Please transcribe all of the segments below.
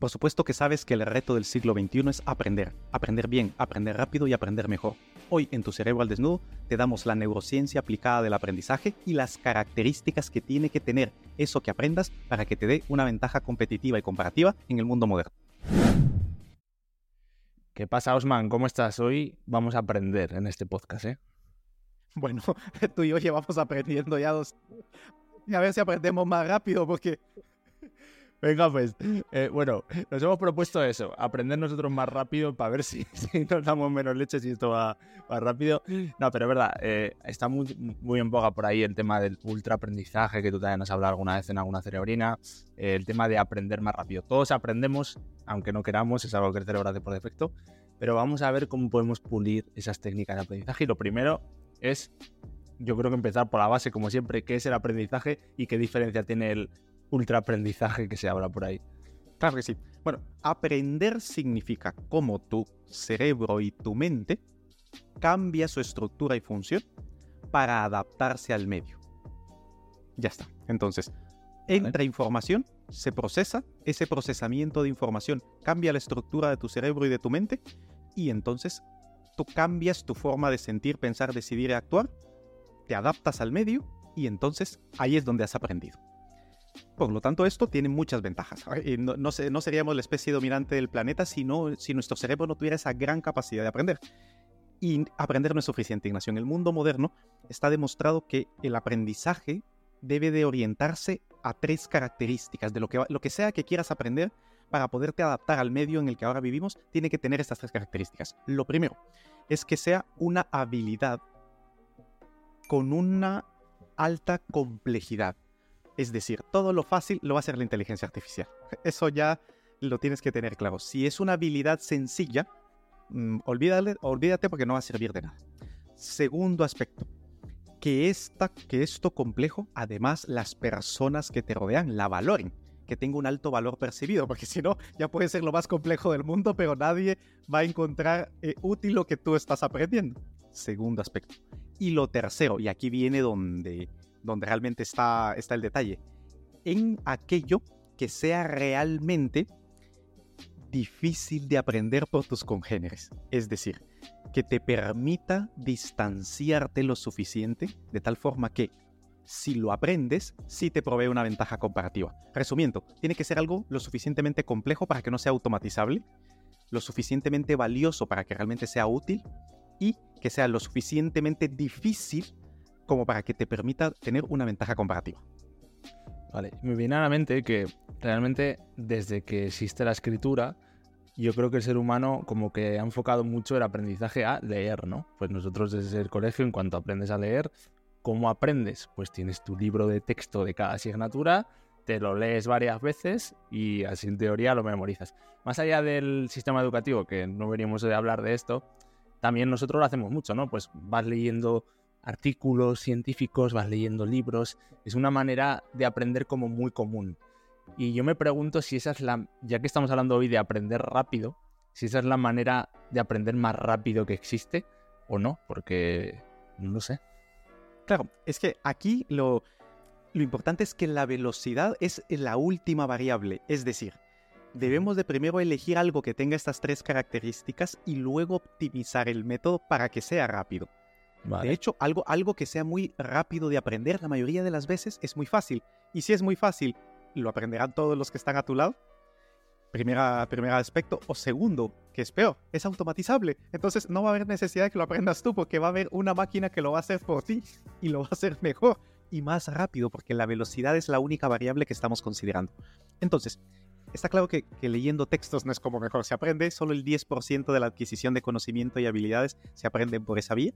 Por supuesto que sabes que el reto del siglo XXI es aprender, aprender bien, aprender rápido y aprender mejor. Hoy en Tu Cerebro al Desnudo te damos la neurociencia aplicada del aprendizaje y las características que tiene que tener eso que aprendas para que te dé una ventaja competitiva y comparativa en el mundo moderno. ¿Qué pasa, Osman? ¿Cómo estás? Hoy vamos a aprender en este podcast, ¿eh? Bueno, tú y yo llevamos aprendiendo ya dos... Y a ver si aprendemos más rápido porque Venga, pues, eh, bueno, nos hemos propuesto eso, aprender nosotros más rápido para ver si, nos damos menos leche si esto va más rápido. No, pero es verdad, eh, está muy, muy en boga por ahí el tema del ultra aprendizaje, que tú también has hablado alguna vez en alguna cerebrina, eh, el tema de aprender más rápido. Todos aprendemos, aunque no queramos, es algo que el cerebro hace por defecto, pero vamos a ver cómo podemos pulir esas técnicas de aprendizaje. Y lo primero es, yo creo que empezar por la base, como siempre, qué es el aprendizaje y qué diferencia tiene el ultraaprendizaje que se habla por ahí. Claro que sí. Bueno, aprender significa cómo tu cerebro y tu mente cambia su estructura y función para adaptarse al medio. Ya está. Entonces, entra información, se procesa, ese procesamiento de información cambia la estructura de tu cerebro y de tu mente, y entonces tú cambias tu forma de sentir, pensar, decidir y actuar, te adaptas al medio, y entonces ahí es donde has aprendido. Por lo tanto, esto tiene muchas ventajas. No, no, no, seríamos la especie dominante del planeta si, si nuestro cerebro no tuviera esa gran capacidad de aprender. Y aprender no es suficiente, Ignacio. En el mundo moderno está demostrado que el aprendizaje debe de orientarse a tres características. De lo que, lo que sea que quieras aprender, para poderte adaptar al medio en el que ahora vivimos, tiene que tener estas tres características. Lo primero es que sea una habilidad con una alta complejidad. Es decir, todo lo fácil lo va a hacer la inteligencia artificial. Eso ya lo tienes que tener claro. Si es una habilidad sencilla, mm, olvídate porque no va a servir de nada. Segundo aspecto, que, esta, que esto complejo, además las personas que te rodean la valoren, que tenga un alto valor percibido, porque si no, ya puede ser lo más complejo del mundo, pero nadie va a encontrar eh, útil lo que tú estás aprendiendo. Segundo aspecto. Y lo tercero, y aquí viene donde donde realmente está, está el detalle, en aquello que sea realmente difícil de aprender por tus congéneres. Es decir, que te permita distanciarte lo suficiente de tal forma que si lo aprendes, sí te provee una ventaja comparativa. Resumiendo, tiene que ser algo lo suficientemente complejo para que no sea automatizable, lo suficientemente valioso para que realmente sea útil y que sea lo suficientemente difícil como para que te permita tener una ventaja comparativa. Vale, me viene a la mente que realmente desde que existe la escritura, yo creo que el ser humano como que ha enfocado mucho el aprendizaje a leer, ¿no? Pues nosotros desde el colegio, en cuanto aprendes a leer, ¿cómo aprendes? Pues tienes tu libro de texto de cada asignatura, te lo lees varias veces y así en teoría lo memorizas. Más allá del sistema educativo, que no veníamos de hablar de esto, también nosotros lo hacemos mucho, ¿no? Pues vas leyendo artículos científicos, vas leyendo libros, es una manera de aprender como muy común. Y yo me pregunto si esa es la, ya que estamos hablando hoy de aprender rápido, si esa es la manera de aprender más rápido que existe o no, porque no lo sé. Claro, es que aquí lo, lo importante es que la velocidad es la última variable, es decir, debemos de primero elegir algo que tenga estas tres características y luego optimizar el método para que sea rápido. De hecho, algo, algo que sea muy rápido de aprender, la mayoría de las veces es muy fácil. Y si es muy fácil, lo aprenderán todos los que están a tu lado. Primera, primer aspecto. O segundo, que es peor, es automatizable. Entonces no va a haber necesidad de que lo aprendas tú, porque va a haber una máquina que lo va a hacer por ti y lo va a hacer mejor y más rápido, porque la velocidad es la única variable que estamos considerando. Entonces, está claro que, leyendo textos no es como mejor se aprende, solo el 10% de la adquisición de conocimiento y habilidades se aprenden por esa vía,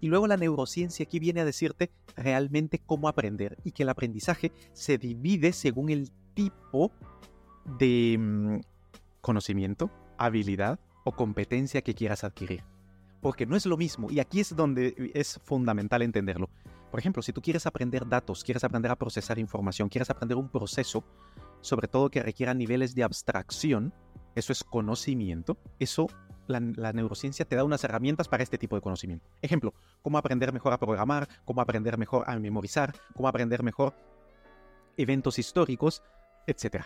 y luego la neurociencia aquí viene a decirte realmente cómo aprender y que el aprendizaje se divide según el tipo de mm, conocimiento, habilidad o competencia que quieras adquirir. Porque no es lo mismo, y aquí es donde es fundamental entenderlo. Por ejemplo, si tú quieres aprender datos, quieres aprender a procesar información, quieres aprender un proceso, sobre todo que requiera niveles de abstracción, eso es conocimiento, eso la, neurociencia te da unas herramientas para este tipo de conocimiento. Ejemplo, cómo aprender mejor a programar, cómo aprender mejor a memorizar, cómo aprender mejor eventos históricos, etc.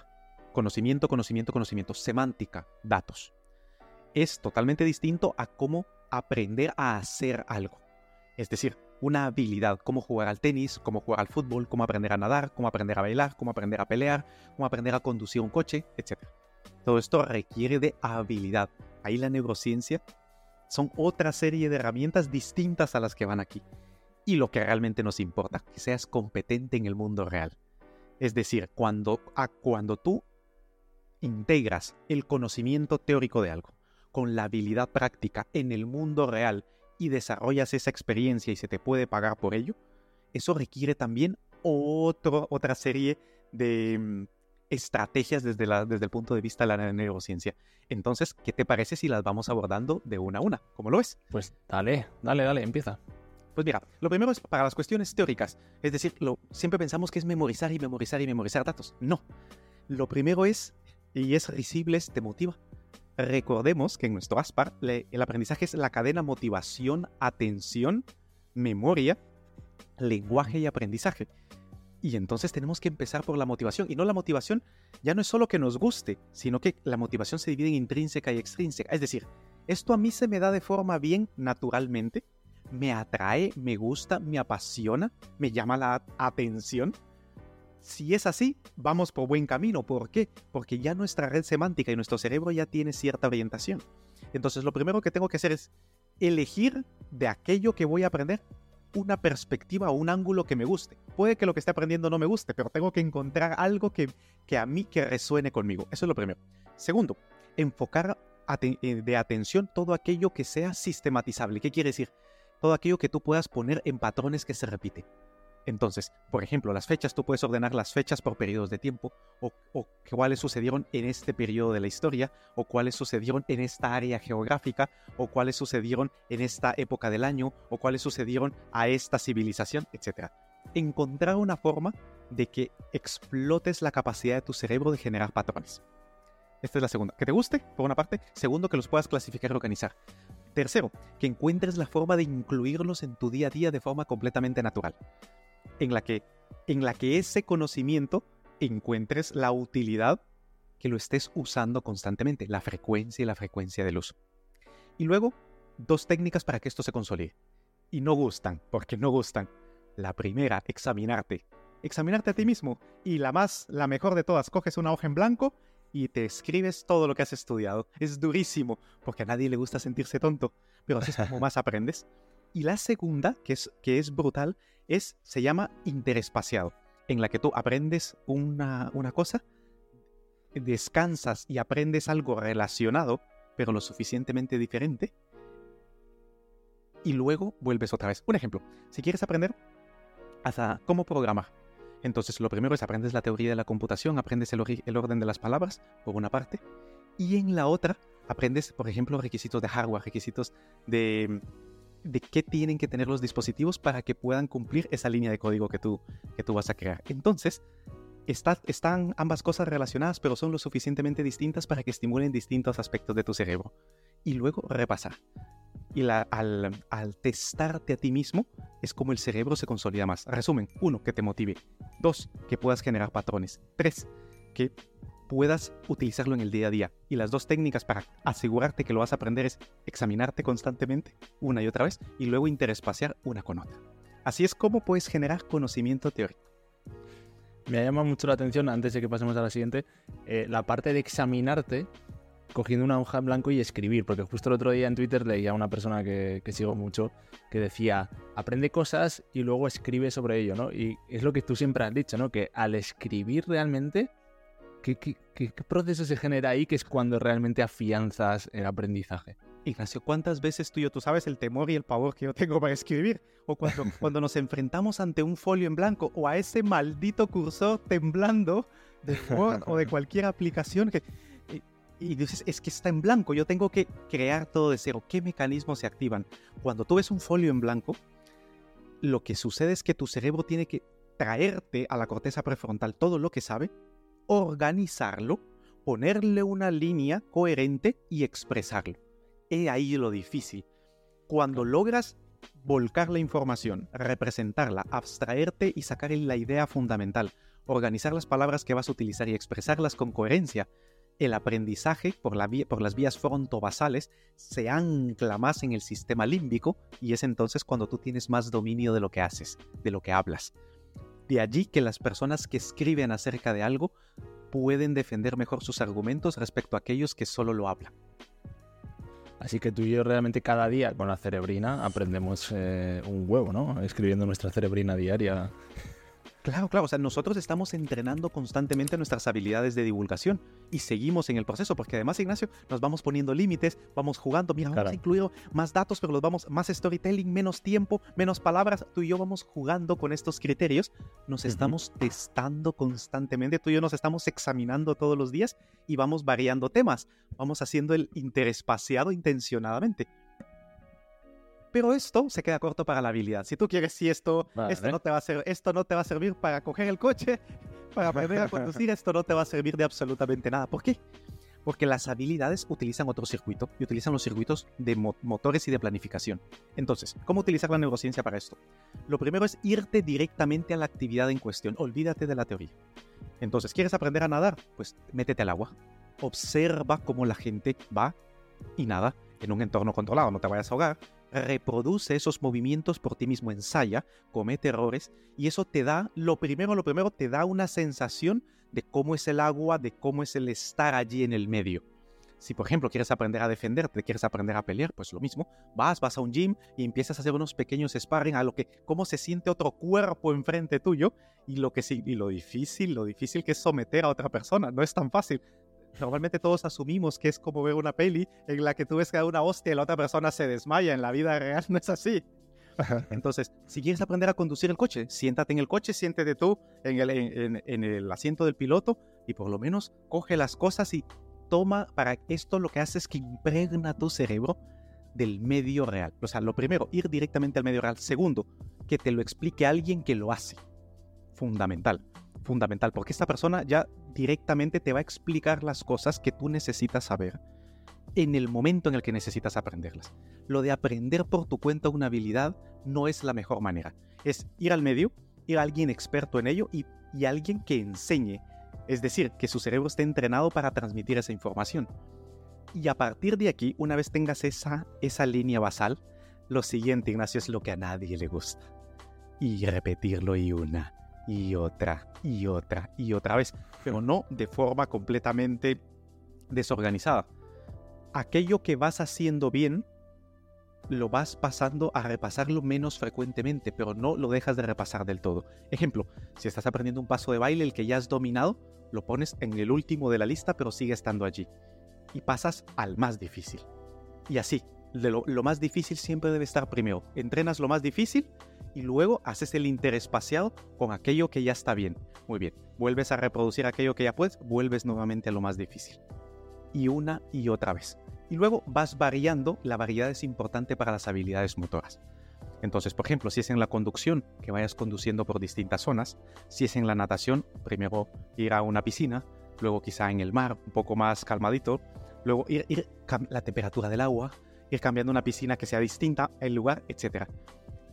Conocimiento, conocimiento, conocimiento, semántica, datos. Es totalmente distinto a cómo aprender a hacer algo. Es decir, una habilidad, cómo jugar al tenis, cómo jugar al fútbol, cómo aprender a nadar, cómo aprender a bailar, cómo aprender a pelear, cómo aprender a conducir un coche, etc. Todo esto requiere de habilidad. Ahí la neurociencia son otra serie de herramientas distintas a las que van aquí. Y lo que realmente nos importa, que seas competente en el mundo real. Es decir, cuando, a, cuando tú integras el conocimiento teórico de algo con la habilidad práctica en el mundo real y desarrollas esa experiencia y se te puede pagar por ello, eso requiere también otro, otra serie de mm, estrategias desde, la, desde el punto de vista de la neurociencia. Entonces, ¿qué te parece si las vamos abordando de una a una? ¿Cómo lo ves? Pues dale, dale, dale, empieza. Pues mira, lo primero es para las cuestiones teóricas. Es decir, lo, siempre pensamos que es memorizar y memorizar y memorizar datos. No. Lo primero es, y es risibles, te motiva. Recordemos que en nuestro ASPAR el aprendizaje es la cadena motivación, atención, memoria, lenguaje y aprendizaje. Y entonces tenemos que empezar por la motivación. Y no la motivación ya no es solo que nos guste, sino que la motivación se divide en intrínseca y extrínseca. Es decir, esto a mí se me da de forma bien naturalmente, me atrae, me gusta, me apasiona, me llama la atención si es así, vamos por buen camino. ¿Por qué? Porque ya nuestra red semántica y nuestro cerebro ya tiene cierta orientación. Entonces lo primero que tengo que hacer es elegir de aquello que voy a aprender una perspectiva o un ángulo que me guste. Puede que lo que esté aprendiendo no me guste, pero tengo que encontrar algo que, que a mí que resuene conmigo. Eso es lo primero. Segundo, enfocar eh, de atención todo aquello que sea sistematizable. ¿Qué quiere decir? Todo aquello que tú puedas poner en patrones que se repiten. Entonces, por ejemplo, las fechas, tú puedes ordenar las fechas por periodos de tiempo, o, cuáles sucedieron en este periodo de la historia, o cuáles sucedieron en esta área geográfica, o cuáles sucedieron en esta época del año, o cuáles sucedieron a esta civilización, etc. Encontrar una forma de que explotes la capacidad de tu cerebro de generar patrones. Esta es la segunda. Que te guste, por una parte. Segundo, que los puedas clasificar y organizar. Tercero, que encuentres la forma de incluirlos en tu día a día de forma completamente natural en la que, en la que ese conocimiento encuentres la utilidad que lo estés usando constantemente, la frecuencia y la frecuencia del uso. Y luego, dos técnicas para que esto se consolide. Y no gustan, porque no gustan. La primera, examinarte. Examinarte a ti mismo. Y la más, la mejor de todas, coges una hoja en blanco y te escribes todo lo que has estudiado. Es durísimo, porque a nadie le gusta sentirse tonto, pero así es como más aprendes. Y la segunda, que es, que es brutal, es, se llama interespaciado, en la que tú aprendes una, una cosa, descansas y aprendes algo relacionado, pero lo suficientemente diferente, y luego vuelves otra vez. Un ejemplo, si quieres aprender hasta cómo programar, entonces lo primero es aprendes la teoría de la computación, aprendes el, el, orden de las palabras, por una parte, y en la otra aprendes, por ejemplo, requisitos de hardware, requisitos de de qué tienen que tener los dispositivos para que puedan cumplir esa línea de código que tú, que tú vas a crear. Entonces, están ambas cosas relacionadas, pero son lo suficientemente distintas para que estimulen distintos aspectos de tu cerebro. Y luego repasar. Y al, al, testarte a ti mismo, es como el cerebro se consolida más. Resumen, uno, que te motive. Dos, que puedas generar patrones. Tres, que puedas utilizarlo en el día a día. Y las dos técnicas para asegurarte que lo vas a aprender es examinarte constantemente, una y otra vez, y luego interespaciar una con otra. Así es como puedes generar conocimiento teórico. Me llama mucho la atención, antes de que pasemos a la siguiente, eh, la parte de examinarte cogiendo una hoja en blanco y escribir, porque justo el otro día en Twitter leía a una persona que, que, sigo mucho que decía, aprende cosas y luego escribe sobre ello, ¿no? Y es lo que tú siempre has dicho, ¿no? Que al escribir realmente ¿Qué, proceso se genera ahí que es cuando realmente afianzas el aprendizaje? Ignacio, ¿cuántas veces tú y yo, tú sabes el temor y el pavor que yo tengo para escribir? O cuando, cuando nos enfrentamos ante un folio en blanco o a ese maldito cursor temblando de Word o de cualquier aplicación que, y dices, es que está en blanco, yo tengo que crear todo de cero. ¿Qué mecanismos se activan? Cuando tú ves un folio en blanco, lo que sucede es que tu cerebro tiene que traerte a la corteza prefrontal todo lo que sabe, organizarlo, ponerle una línea coherente y expresarlo. He ahí lo difícil. Cuando logras volcar la información, representarla, abstraerte y sacar la idea fundamental, organizar las palabras que vas a utilizar y expresarlas con coherencia, el aprendizaje por, las vías frontobasales se ancla más en el sistema límbico y es entonces cuando tú tienes más dominio de lo que haces, de lo que hablas. De allí que las personas que escriben acerca de algo pueden defender mejor sus argumentos respecto a aquellos que solo lo hablan. Así que tú y yo realmente cada día con la cerebrina aprendemos eh, un huevo, ¿no? Escribiendo nuestra cerebrina diaria. Claro, claro, o sea, nosotros estamos entrenando constantemente nuestras habilidades de divulgación y seguimos en el proceso, porque además, Ignacio, nos vamos poniendo límites, vamos jugando, mira, vamos a incluir más datos, pero los vamos, más storytelling, menos tiempo, menos palabras, tú y yo vamos jugando con estos criterios, nos estamos testando constantemente, tú y yo nos estamos examinando todos los días y vamos variando temas, vamos haciendo el interespaciado intencionadamente. Pero esto se queda corto para la habilidad. Si tú quieres, si esto, esto, no te va a ser, esto no te va a servir para coger el coche, para aprender a conducir, esto no te va a servir de absolutamente nada. ¿Por qué? Porque las habilidades utilizan otro circuito y utilizan los circuitos de motores y de planificación. Entonces, ¿cómo utilizar la neurociencia para esto? Lo primero es irte directamente a la actividad en cuestión. Olvídate de la teoría. Entonces, ¿quieres aprender a nadar? Pues métete al agua. Observa cómo la gente va y nada en un entorno controlado. No te vayas a ahogar reproduce esos movimientos por ti mismo, ensaya, comete errores y eso te da, lo primero, lo primero, te da una sensación de cómo es el agua, de cómo es el estar allí en el medio. Si por ejemplo quieres aprender a defenderte, quieres aprender a pelear, pues lo mismo, vas, vas a un gym y empiezas a hacer unos pequeños sparring a lo que, cómo se siente otro cuerpo enfrente tuyo y lo que y lo difícil, lo difícil que es someter a otra persona, no es tan fácil normalmente todos asumimos que es como ver una peli en la que tú ves que da una hostia y la otra persona se desmaya. En la vida real no es así. Entonces, si quieres aprender a conducir el coche, siéntate en el coche, siéntete tú en el, en, el asiento del piloto y por lo menos coge las cosas y toma para esto lo que hace es que impregna tu cerebro del medio real. O sea, lo primero, ir directamente al medio real. Segundo, que te lo explique alguien que lo hace. Fundamental fundamental, porque esta persona ya directamente te va a explicar las cosas que tú necesitas saber en el momento en el que necesitas aprenderlas. Lo de aprender por tu cuenta una habilidad no es la mejor manera. Es ir al medio, ir a alguien experto en ello y, alguien que enseñe. Es decir, que su cerebro esté entrenado para transmitir esa información. Y a partir de aquí, una vez tengas esa, esa línea basal, lo siguiente, Ignacio, es lo que a nadie le gusta. Y repetirlo y una, y otra y otra y otra vez, pero no de forma completamente desorganizada. Aquello que vas haciendo bien, lo vas pasando a repasarlo menos frecuentemente, pero no lo dejas de repasar del todo. Ejemplo, si estás aprendiendo un paso de baile, el que ya has dominado, lo pones en el último de la lista, pero sigue estando allí. Y pasas al más difícil. Y así, lo, más difícil siempre debe estar primero. Entrenas lo más difícil y luego haces el interespaciado con aquello que ya está bien. Muy bien, vuelves a reproducir aquello que ya puedes, vuelves nuevamente a lo más difícil. Y una y otra vez. Y luego vas variando, la variedad es importante para las habilidades motoras. Entonces, por ejemplo, si es en la conducción, que vayas conduciendo por distintas zonas, si es en la natación, primero ir a una piscina, luego quizá en el mar, un poco más calmadito, luego ir, ir la temperatura del agua, ir cambiando una piscina que sea distinta, el lugar, etc.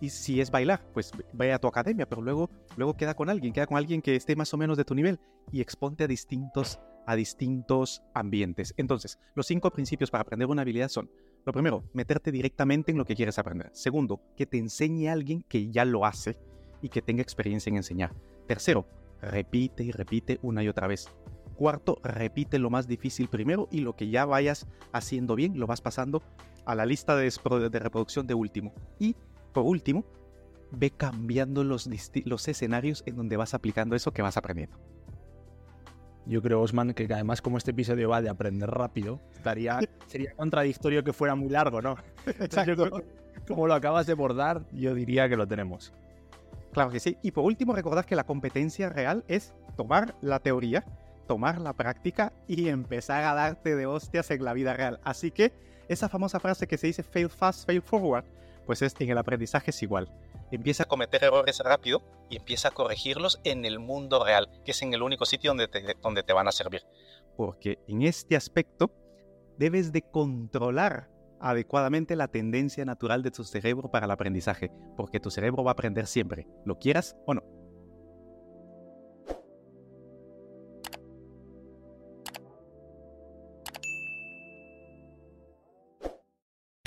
Y si es bailar, pues vaya a tu academia, pero luego, luego queda con alguien, queda con alguien que esté más o menos de tu nivel y exponte a distintos, a distintos ambientes. Entonces, los cinco principios para aprender una habilidad son, lo primero, meterte directamente en lo que quieres aprender. Segundo, que te enseñe alguien que ya lo hace y que tenga experiencia en enseñar. Tercero, repite y repite una y otra vez. Cuarto, repite lo más difícil primero y lo que ya vayas haciendo bien lo vas pasando a la lista de, de reproducción de último. Y por último, ve cambiando los, los escenarios en donde vas aplicando eso que vas aprendiendo. Yo creo, Osman, que además como este episodio va de aprender rápido, estaría, sería contradictorio que fuera muy largo, ¿no? Exacto. como lo acabas de bordar, yo diría que lo tenemos. Claro que sí. Y por último, recordad que la competencia real es tomar la teoría tomar la práctica y empezar a darte de hostias en la vida real. Así que esa famosa frase que se dice fail fast, fail forward, pues es, en el aprendizaje es igual. Empieza a cometer errores rápido y empieza a corregirlos en el mundo real, que es en el único sitio donde te, donde te van a servir. Porque en este aspecto debes de controlar adecuadamente la tendencia natural de tu cerebro para el aprendizaje, porque tu cerebro va a aprender siempre, lo quieras o no.